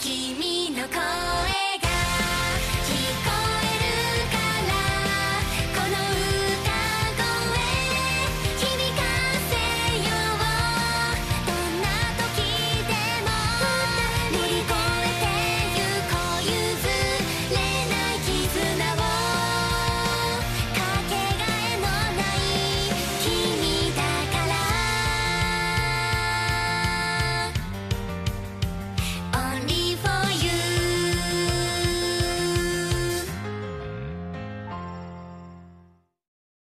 君の声